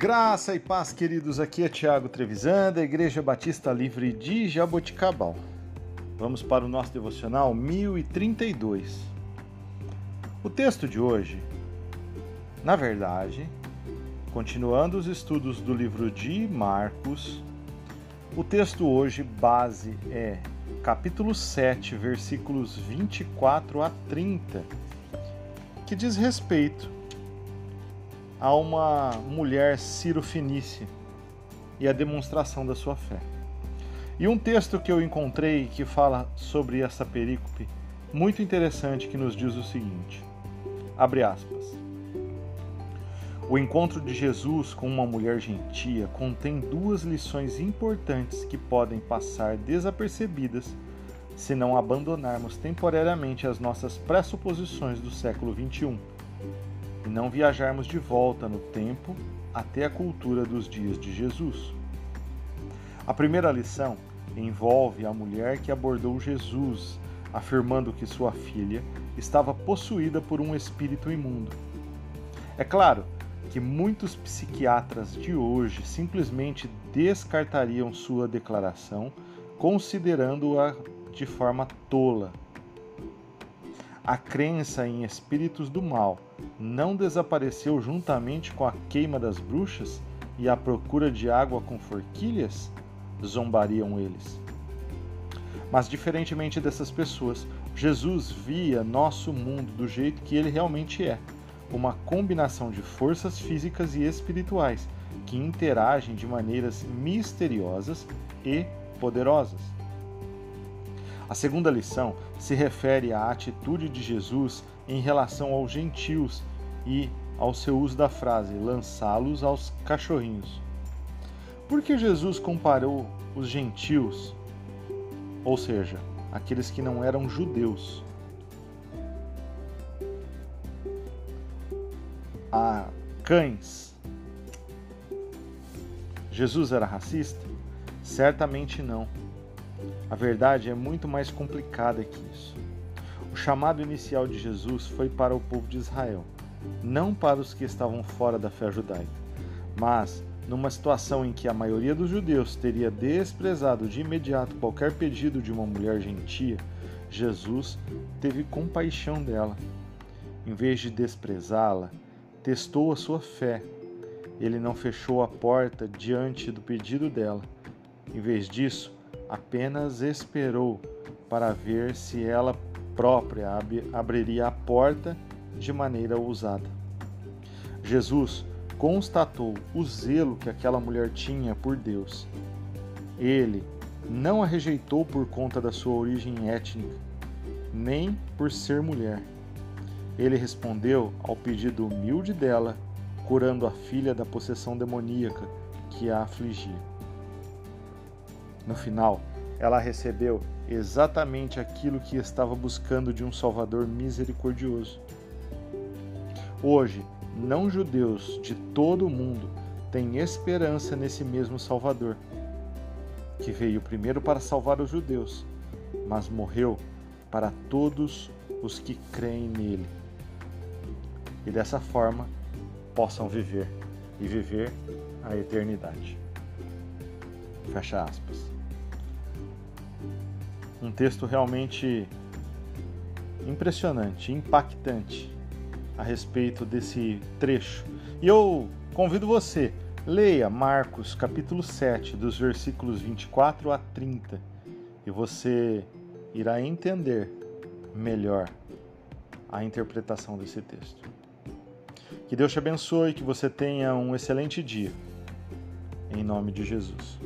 Graça e paz, queridos. Aqui é Tiago Trevisan, da Igreja Batista Livre de Jaboticabal. Vamos para o nosso devocional 1032. O texto de hoje, na verdade, continuando os estudos do livro de Marcos, o texto hoje base é capítulo 7, versículos 24 a 30, que diz respeito a uma mulher Ciro-Fenícia e a demonstração da sua fé. E um texto que eu encontrei que fala sobre essa perícope, muito interessante, que nos diz o seguinte: abre aspas. O encontro de Jesus com uma mulher gentia contém duas lições importantes que podem passar desapercebidas se não abandonarmos temporariamente as nossas pressuposições do século XXI e não viajarmos de volta no tempo até a cultura dos dias de Jesus. A primeira lição envolve a mulher que abordou Jesus, afirmando que sua filha estava possuída por um espírito imundo. É claro que muitos psiquiatras de hoje simplesmente descartariam sua declaração, considerando-a de forma tola a crença em espíritos do mal não desapareceu juntamente com a queima das bruxas e a procura de água com forquilhas? Zombariam eles. Mas, diferentemente dessas pessoas, Jesus via nosso mundo do jeito que ele realmente é uma combinação de forças físicas e espirituais que interagem de maneiras misteriosas e poderosas. A segunda lição se refere à atitude de Jesus em relação aos gentios e ao seu uso da frase lançá-los aos cachorrinhos. Por que Jesus comparou os gentios, ou seja, aqueles que não eram judeus, a cães? Jesus era racista? Certamente não. A verdade é muito mais complicada que isso. O chamado inicial de Jesus foi para o povo de Israel, não para os que estavam fora da fé judaica. Mas, numa situação em que a maioria dos judeus teria desprezado de imediato qualquer pedido de uma mulher gentia, Jesus teve compaixão dela. Em vez de desprezá-la, testou a sua fé. Ele não fechou a porta diante do pedido dela. Em vez disso, apenas esperou para ver se ela própria abriria a porta de maneira ousada. Jesus constatou o zelo que aquela mulher tinha por Deus. Ele não a rejeitou por conta da sua origem étnica, nem por ser mulher. Ele respondeu ao pedido humilde dela, curando a filha da possessão demoníaca que a afligia. No final, ela recebeu exatamente aquilo que estava buscando de um Salvador misericordioso. Hoje, não-judeus de todo o mundo têm esperança nesse mesmo Salvador, que veio primeiro para salvar os judeus, mas morreu para todos os que creem nele. E dessa forma possam viver e viver a eternidade. Fecha aspas. Um texto realmente impressionante, impactante a respeito desse trecho. E eu convido você, leia Marcos capítulo 7, dos versículos 24 a 30, e você irá entender melhor a interpretação desse texto. Que Deus te abençoe, que você tenha um excelente dia. Em nome de Jesus.